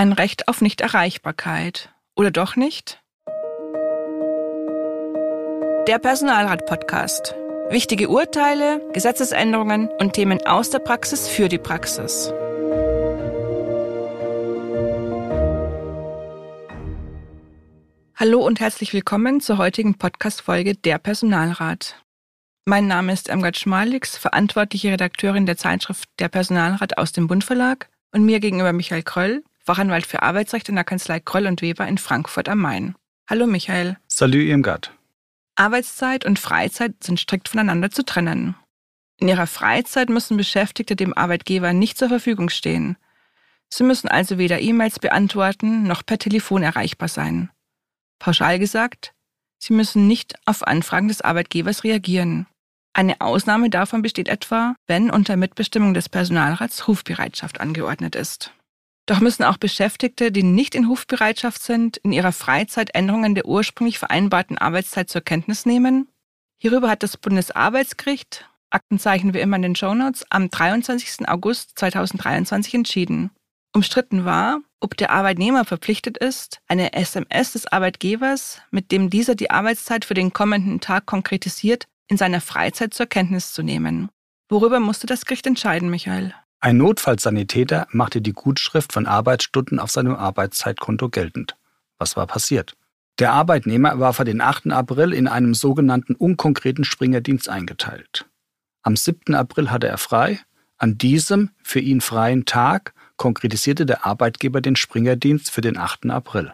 Ein Recht auf Nichterreichbarkeit. Oder doch nicht? Der Personalrat-Podcast. Wichtige Urteile, Gesetzesänderungen und Themen aus der Praxis für die Praxis. Hallo und herzlich willkommen zur heutigen Podcast-Folge Der Personalrat. Mein Name ist Irmgard Schmalix, verantwortliche Redakteurin der Zeitschrift Der Personalrat aus dem Bund Verlag und mir gegenüber Michael Kröll, Fachanwalt für Arbeitsrecht in der Kanzlei Kröll und Weber in Frankfurt am Main. Hallo Michael. Salut Irmgard. Arbeitszeit und Freizeit sind strikt voneinander zu trennen. In ihrer Freizeit müssen Beschäftigte dem Arbeitgeber nicht zur Verfügung stehen. Sie müssen also weder E-Mails beantworten noch per Telefon erreichbar sein. Pauschal gesagt, sie müssen nicht auf Anfragen des Arbeitgebers reagieren. Eine Ausnahme davon besteht etwa, wenn unter Mitbestimmung des Personalrats Rufbereitschaft angeordnet ist. Doch müssen auch Beschäftigte, die nicht in Rufbereitschaft sind, in ihrer Freizeit Änderungen der ursprünglich vereinbarten Arbeitszeit zur Kenntnis nehmen? Hierüber hat das Bundesarbeitsgericht, Aktenzeichen wie immer in den Shownotes, am 23. August 2023 entschieden. Umstritten war, ob der Arbeitnehmer verpflichtet ist, eine SMS des Arbeitgebers, mit dem dieser die Arbeitszeit für den kommenden Tag konkretisiert, in seiner Freizeit zur Kenntnis zu nehmen. Worüber musste das Gericht entscheiden, Michael? Ein Notfallsanitäter machte die Gutschrift von Arbeitsstunden auf seinem Arbeitszeitkonto geltend. Was war passiert? Der Arbeitnehmer war für den 8. April in einem sogenannten unkonkreten Springerdienst eingeteilt. Am 7. April hatte er frei. An diesem für ihn freien Tag konkretisierte der Arbeitgeber den Springerdienst für den 8. April.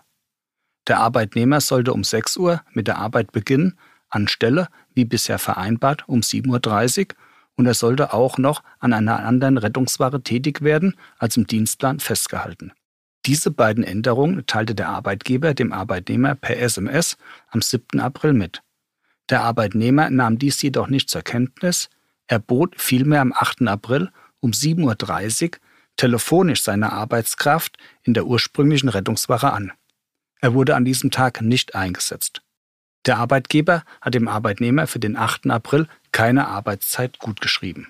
Der Arbeitnehmer sollte um 6 Uhr mit der Arbeit beginnen, anstelle, wie bisher vereinbart, um 7.30 Uhr und er sollte auch noch an einer anderen Rettungswache tätig werden, als im Dienstplan festgehalten. Diese beiden Änderungen teilte der Arbeitgeber dem Arbeitnehmer per SMS am 7. April mit. Der Arbeitnehmer nahm dies jedoch nicht zur Kenntnis, er bot vielmehr am 8. April um 7.30 Uhr telefonisch seine Arbeitskraft in der ursprünglichen Rettungswache an. Er wurde an diesem Tag nicht eingesetzt. Der Arbeitgeber hat dem Arbeitnehmer für den 8. April keine Arbeitszeit gutgeschrieben.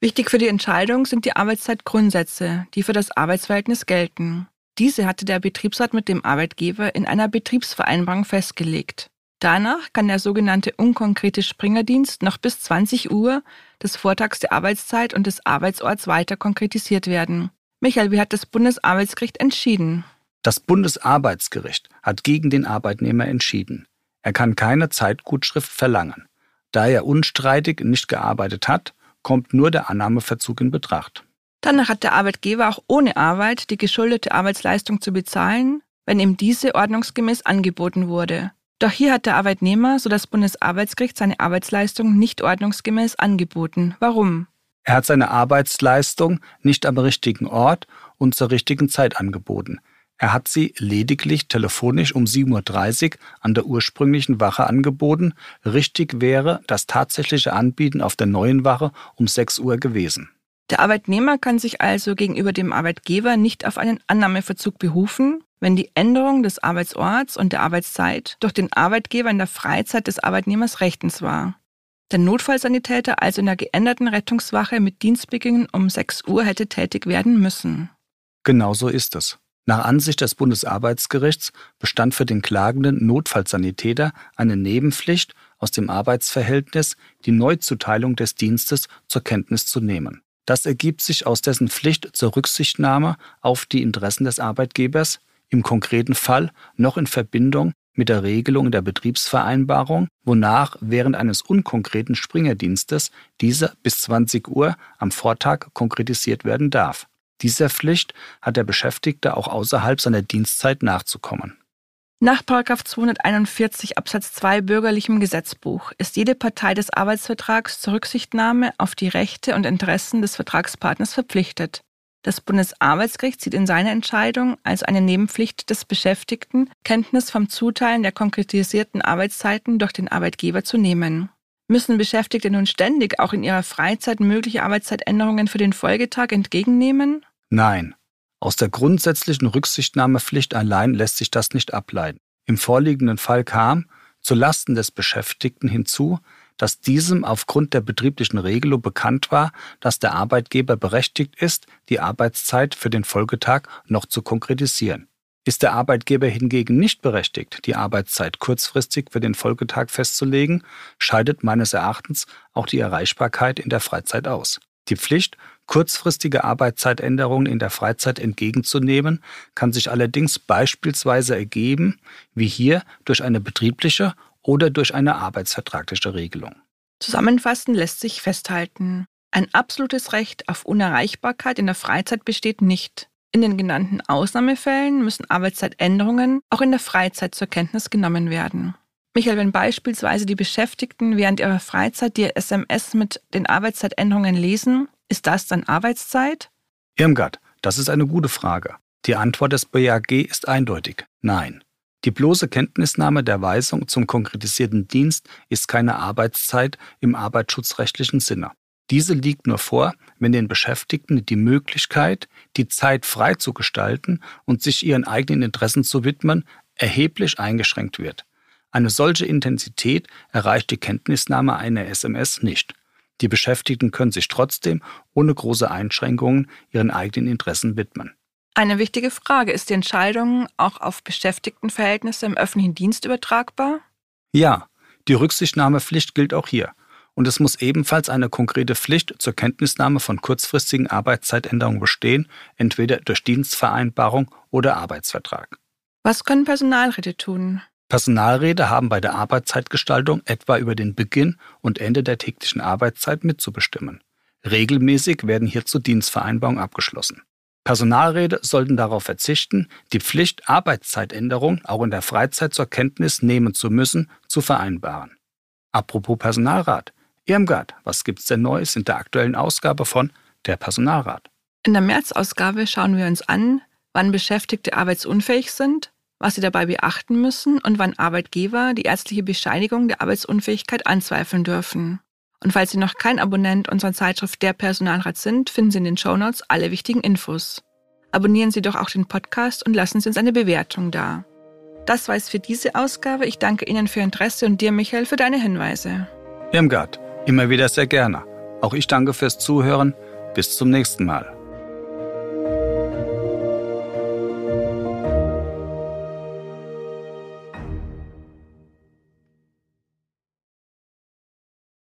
Wichtig für die Entscheidung sind die Arbeitszeitgrundsätze, die für das Arbeitsverhältnis gelten. Diese hatte der Betriebsrat mit dem Arbeitgeber in einer Betriebsvereinbarung festgelegt. Danach kann der sogenannte unkonkrete Springerdienst noch bis 20 Uhr des Vortags der Arbeitszeit und des Arbeitsorts weiter konkretisiert werden. Michael, wie hat das Bundesarbeitsgericht entschieden? Das Bundesarbeitsgericht hat gegen den Arbeitnehmer entschieden. Er kann keine Zeitgutschrift verlangen. Da er unstreitig nicht gearbeitet hat, kommt nur der Annahmeverzug in Betracht. Danach hat der Arbeitgeber auch ohne Arbeit die geschuldete Arbeitsleistung zu bezahlen, wenn ihm diese ordnungsgemäß angeboten wurde. Doch hier hat der Arbeitnehmer, so das Bundesarbeitsgericht, seine Arbeitsleistung nicht ordnungsgemäß angeboten. Warum? Er hat seine Arbeitsleistung nicht am richtigen Ort und zur richtigen Zeit angeboten. Er hat sie lediglich telefonisch um 7.30 Uhr an der ursprünglichen Wache angeboten. Richtig wäre das tatsächliche Anbieten auf der neuen Wache um 6 Uhr gewesen. Der Arbeitnehmer kann sich also gegenüber dem Arbeitgeber nicht auf einen Annahmeverzug berufen, wenn die Änderung des Arbeitsorts und der Arbeitszeit durch den Arbeitgeber in der Freizeit des Arbeitnehmers rechtens war. Der Notfallsanitäter also in der geänderten Rettungswache mit Dienstbeginn um 6 Uhr hätte tätig werden müssen. Genau so ist es. Nach Ansicht des Bundesarbeitsgerichts bestand für den klagenden Notfallsanitäter eine Nebenpflicht aus dem Arbeitsverhältnis, die Neuzuteilung des Dienstes zur Kenntnis zu nehmen. Das ergibt sich aus dessen Pflicht zur Rücksichtnahme auf die Interessen des Arbeitgebers, im konkreten Fall noch in Verbindung mit der Regelung der Betriebsvereinbarung, wonach während eines unkonkreten Springerdienstes dieser bis 20 Uhr am Vortag konkretisiert werden darf. Dieser Pflicht hat der Beschäftigte auch außerhalb seiner Dienstzeit nachzukommen. Nach 241 Absatz 2 Bürgerlichem Gesetzbuch ist jede Partei des Arbeitsvertrags zur Rücksichtnahme auf die Rechte und Interessen des Vertragspartners verpflichtet. Das Bundesarbeitsgericht sieht in seiner Entscheidung als eine Nebenpflicht des Beschäftigten, Kenntnis vom Zuteilen der konkretisierten Arbeitszeiten durch den Arbeitgeber zu nehmen. Müssen Beschäftigte nun ständig auch in ihrer Freizeit mögliche Arbeitszeitänderungen für den Folgetag entgegennehmen? Nein. Aus der grundsätzlichen Rücksichtnahmepflicht allein lässt sich das nicht ableiten. Im vorliegenden Fall kam, zu Lasten des Beschäftigten hinzu, dass diesem aufgrund der betrieblichen Regelung bekannt war, dass der Arbeitgeber berechtigt ist, die Arbeitszeit für den Folgetag noch zu konkretisieren. Ist der Arbeitgeber hingegen nicht berechtigt, die Arbeitszeit kurzfristig für den Folgetag festzulegen, scheidet meines Erachtens auch die Erreichbarkeit in der Freizeit aus. Die Pflicht, kurzfristige Arbeitszeitänderungen in der Freizeit entgegenzunehmen, kann sich allerdings beispielsweise ergeben, wie hier durch eine betriebliche oder durch eine arbeitsvertragliche Regelung. Zusammenfassend lässt sich festhalten, ein absolutes Recht auf Unerreichbarkeit in der Freizeit besteht nicht. In den genannten Ausnahmefällen müssen Arbeitszeitänderungen auch in der Freizeit zur Kenntnis genommen werden. Michael, wenn beispielsweise die Beschäftigten während ihrer Freizeit die SMS mit den Arbeitszeitänderungen lesen, ist das dann Arbeitszeit? Irmgard, das ist eine gute Frage. Die Antwort des BAG ist eindeutig. Nein. Die bloße Kenntnisnahme der Weisung zum konkretisierten Dienst ist keine Arbeitszeit im arbeitsschutzrechtlichen Sinne. Diese liegt nur vor, wenn den Beschäftigten die Möglichkeit, die Zeit frei zu gestalten und sich ihren eigenen Interessen zu widmen, erheblich eingeschränkt wird. Eine solche Intensität erreicht die Kenntnisnahme einer SMS nicht. Die Beschäftigten können sich trotzdem ohne große Einschränkungen ihren eigenen Interessen widmen. Eine wichtige Frage, ist die Entscheidung auch auf Beschäftigtenverhältnisse im öffentlichen Dienst übertragbar? Ja, die Rücksichtnahmepflicht gilt auch hier. Und es muss ebenfalls eine konkrete Pflicht zur Kenntnisnahme von kurzfristigen Arbeitszeitänderungen bestehen, entweder durch Dienstvereinbarung oder Arbeitsvertrag. Was können Personalräte tun? Personalräte haben bei der Arbeitszeitgestaltung etwa über den Beginn und Ende der täglichen Arbeitszeit mitzubestimmen. Regelmäßig werden hierzu Dienstvereinbarungen abgeschlossen. Personalräte sollten darauf verzichten, die Pflicht, Arbeitszeitänderung auch in der Freizeit zur Kenntnis nehmen zu müssen, zu vereinbaren. Apropos Personalrat. Irmgard, was gibt's denn Neues in der aktuellen Ausgabe von Der Personalrat? In der März-Ausgabe schauen wir uns an, wann Beschäftigte arbeitsunfähig sind, was sie dabei beachten müssen und wann Arbeitgeber die ärztliche Bescheinigung der Arbeitsunfähigkeit anzweifeln dürfen. Und falls Sie noch kein Abonnent unserer Zeitschrift Der Personalrat sind, finden Sie in den Shownotes alle wichtigen Infos. Abonnieren Sie doch auch den Podcast und lassen Sie uns eine Bewertung da. Das war es für diese Ausgabe. Ich danke Ihnen für Ihr Interesse und dir, Michael, für deine Hinweise. Irmgard, immer wieder sehr gerne. Auch ich danke fürs Zuhören. Bis zum nächsten Mal.